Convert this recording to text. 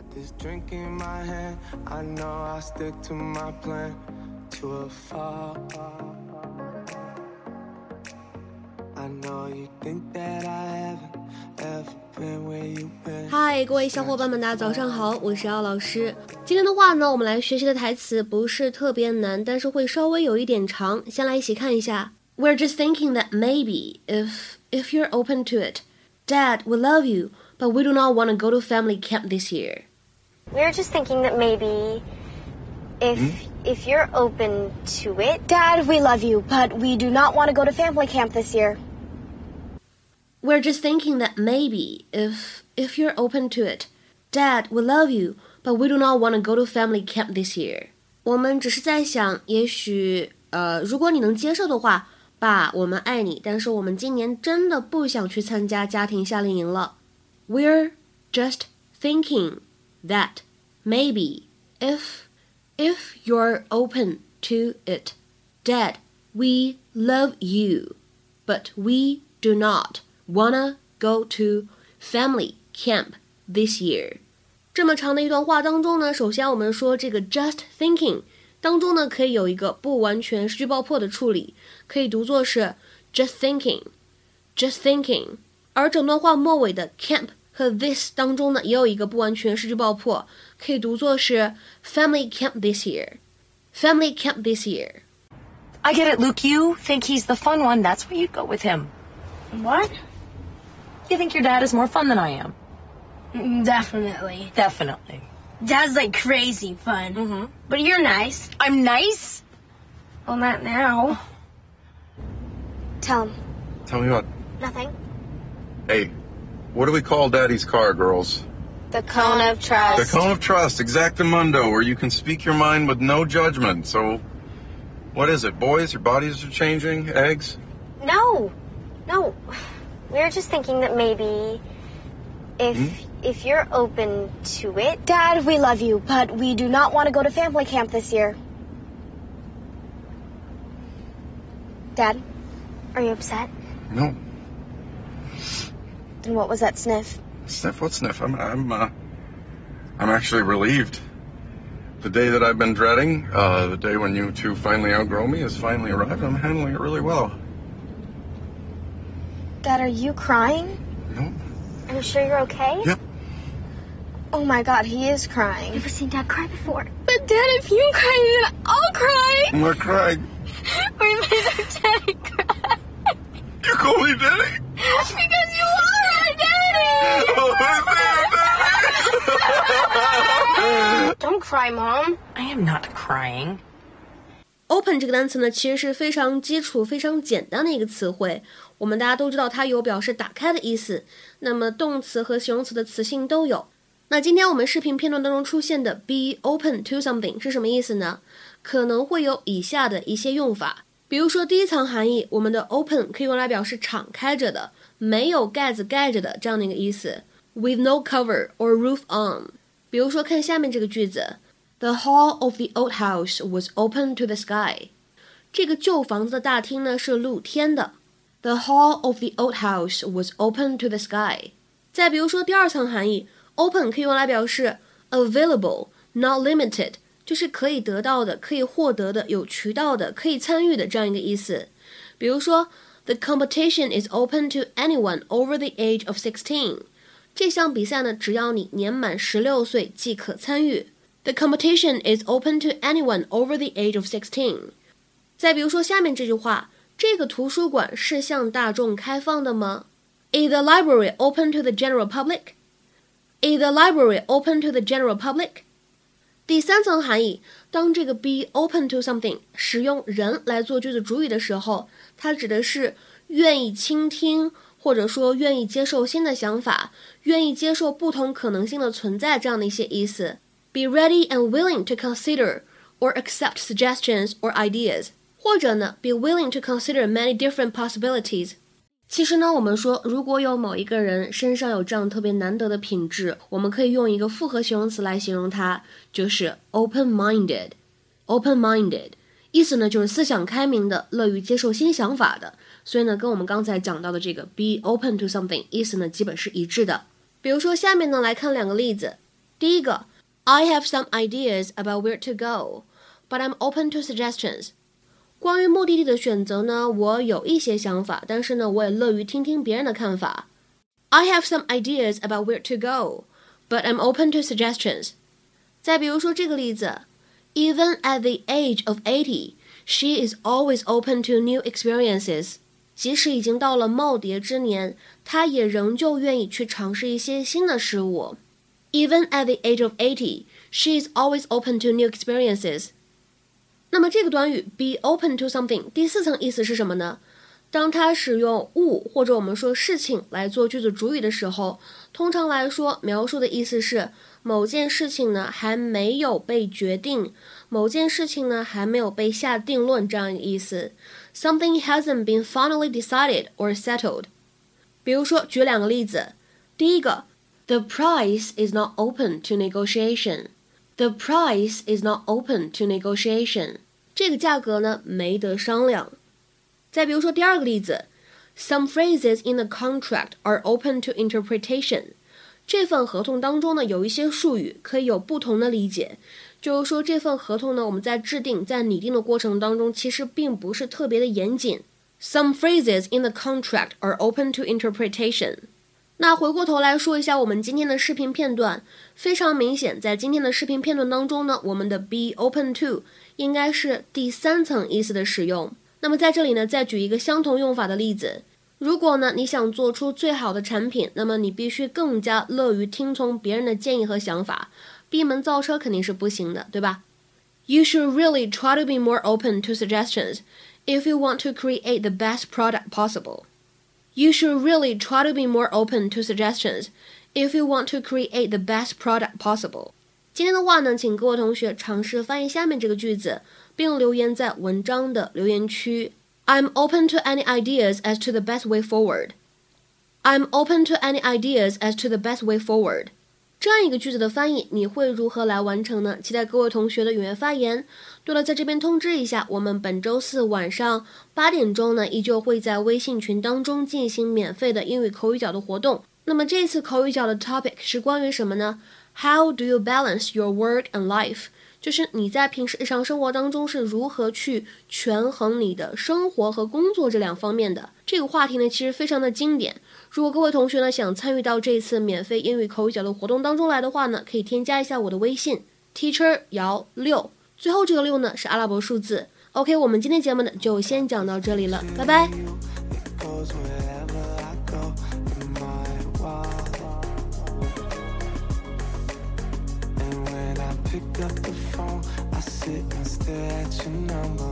Got this drink in my hand. I know I'll stick to my plan to a fall. I know you think that I haven't ever been where you've been. 嗨，各位小伙伴们，大家早上好，我是姚老师。今天的话呢，我们来学习的台词不是特别难，但是会稍微有一点长。先来一起看一下。We're just thinking that maybe if if you're open to it, Dad will love you, but we do not want to go to family camp this year. We're just thinking that maybe if if you're open to it, Dad, we love you, but we do not want to go to family camp this year. We're just thinking that maybe if if you're open to it, Dad will love you, but we do not want to go to family camp this year. 我们只是在想，也许呃，如果你能接受的话，爸，我们爱你，但是我们今年真的不想去参加家庭夏令营了。We're just thinking that maybe if if you're open to it, Dad, we love you, but we do not wanna go to family camp this year. 这么长的一段话当中呢，首先我们说这个 just thinking 当中呢，可以有一个不完全失去爆破的处理，可以读作是 just thinking，just thinking。而整段话末尾的 camp 和 this 当中呢，也有一个不完全失去爆破，可以读作是 family camp this year，family camp this year。 I get it, Luke. You think he's the fun one. That's why you'd go with him. What? You think your dad is more fun than I am. Mm, Definitely. Definitely. Dad's like crazy fun. Mm-hmm. But you're nice. I'm nice. Well, not now. Tell him Tell me what. nothing. Hey, what do we call Daddy's car, girls? The cone of trust. The cone of trust, exactamundo, where you can speak your mind with no judgment. So, what is it, boys? Your bodies are changing? Eggs? No, no. We're just thinking that maybe if Hmm? if you're open to it, Dad, we love you, but we do not want to go to family camp this year. Dad, are you upset? No. And what was that sniff? Sniff, what sniff? I'm, I'm, uh, I'm actually relieved. The day that I've been dreading, uh, the day when you two finally outgrow me, has finally arrived. I'm handling it really well. Dad, are you crying? No? Are you sure you're okay? Yep. Oh my God, he is crying. Never seen Dad cry before. But Dad, if you cry, then I'll cry. I'm not crying. We made our daddy cry You call me Daddy? because you are our daddy. Don't cry, Mom. I am not crying. Open 这个单词呢，其实是非常基础、非常简单的一个词汇。我们大家都知道，它有表示打开的意思。那么动词和形容词的词性都有。那今天我们视频片段当中出现的 be open to something 是什么意思呢？可能会有以下的一些用法。比如说第一层含义，我们的 open 可以用来表示敞开着的、没有盖子盖着的这样的一个意思，with no cover or roof on。比如说看下面这个句子，The hall of the old house was open to the sky。这个旧房子的大厅呢是露天的。The hall of the old house was open to the sky。再比如说第二层含义，open 可以用来表示 available, not limited， 就是可以得到的、可以获得的、有渠道的、可以参与的这样一个意思。比如说，The competition is open to anyone over the age of sixteen。这项比赛呢，只要你年满十六岁即可参与。The competition is open to anyone over the age of sixteen。再比如说下面这句话，这个图书馆是向大众开放的吗？Is the library open to the general public? Is the library open to the general public? 第三层含义，当这个 be open to something 使用人来做句子主语的时候，它指的是愿意倾听，或者说愿意接受新的想法，愿意接受不同可能性的存在这样的一些意思。Be ready and willing to consider or accept suggestions or ideas，或者呢，be willing to consider many different possibilities。 其实呢，我们说，如果有某一个人身上有这样特别难得的品质，我们可以用一个复合形容词来形容他，就是 open-minded。open-minded 意思呢就是思想开明的，乐于接受新想法的。所以呢，跟我们刚才讲到的这个 be open to something 意思呢基本是一致的。比如说下面呢来看两个例子。第一个，I have some ideas about where to go, but I'm open to suggestions。关于目的地的选择呢，我有一些想法，但是呢，我也乐于听听别人的看法。I have some ideas about where to go, but I'm open to suggestions。再比如说这个例子，Even at the age of eighty, she is always open to new experiences。即使已经到了耄耋之年，她也仍旧愿意去尝试一些新的事物。Even at the age of eighty, she is always open to new experiences。 那么这个短语 be open to something 第四层意思是什么呢？当它使用物或者我们说事情来做句子主语的时候，通常来说描述的意思是某件事情呢还没有被决定，某件事情呢还没有被下定论这样一个意思。Something hasn't been finally decided or settled。比如说，举两个例子。第一个，The price is not open to negotiation。The price is not open to negotiation。这个价格呢没得商量。再比如说第二个例子，Some phrases in the contract are open to interpretation。这份合同当中呢，有一些术语可以有不同的理解。就是说，这份合同呢，我们在制定、在拟定的过程当中，其实并不是特别的严谨。Some phrases in the contract are open to interpretation。 那回过头来说一下我们今天的视频片段，非常明显，在今天的视频片段当中呢，我们的 be open to 应该是第三层意思的使用。那么在这里呢，再举一个相同用法的例子。如果呢你想做出最好的产品，那么你必须更加乐于听从别人的建议和想法，闭门造车肯定是不行的，对吧？You should really try to be more open to suggestions if you want to create the best product possible. You should really try to be more open to suggestions if you want to create the best product possible. 今天的话呢，请各位同学尝试翻译下面这个句子。并留言在文章的留言区。I'm open to any ideas as to the best way forward. I'm open to any ideas as to the best way forward. 这样一个句子的翻译，你会如何来完成呢？期待各位同学的踊跃发言。对了，在这边通知一下，我们本周四晚上八点钟呢，依旧会在微信群当中进行免费的英语口语角的活动。那么这次口语角的 topic 是关于什么呢？How do you balance your work and life？就是你在平时日常生活当中是如何去权衡你的生活和工作这两方面的这个话题呢？其实非常的经典。如果各位同学呢想参与到这次免费英语口语角的活动当中来的话呢，可以添加一下我的微信 teacher 姚六，最后这个六呢是阿拉伯数字。OK，我们今天节目呢就先讲到这里了，拜拜。pick up the phone, I sit and stare at your number.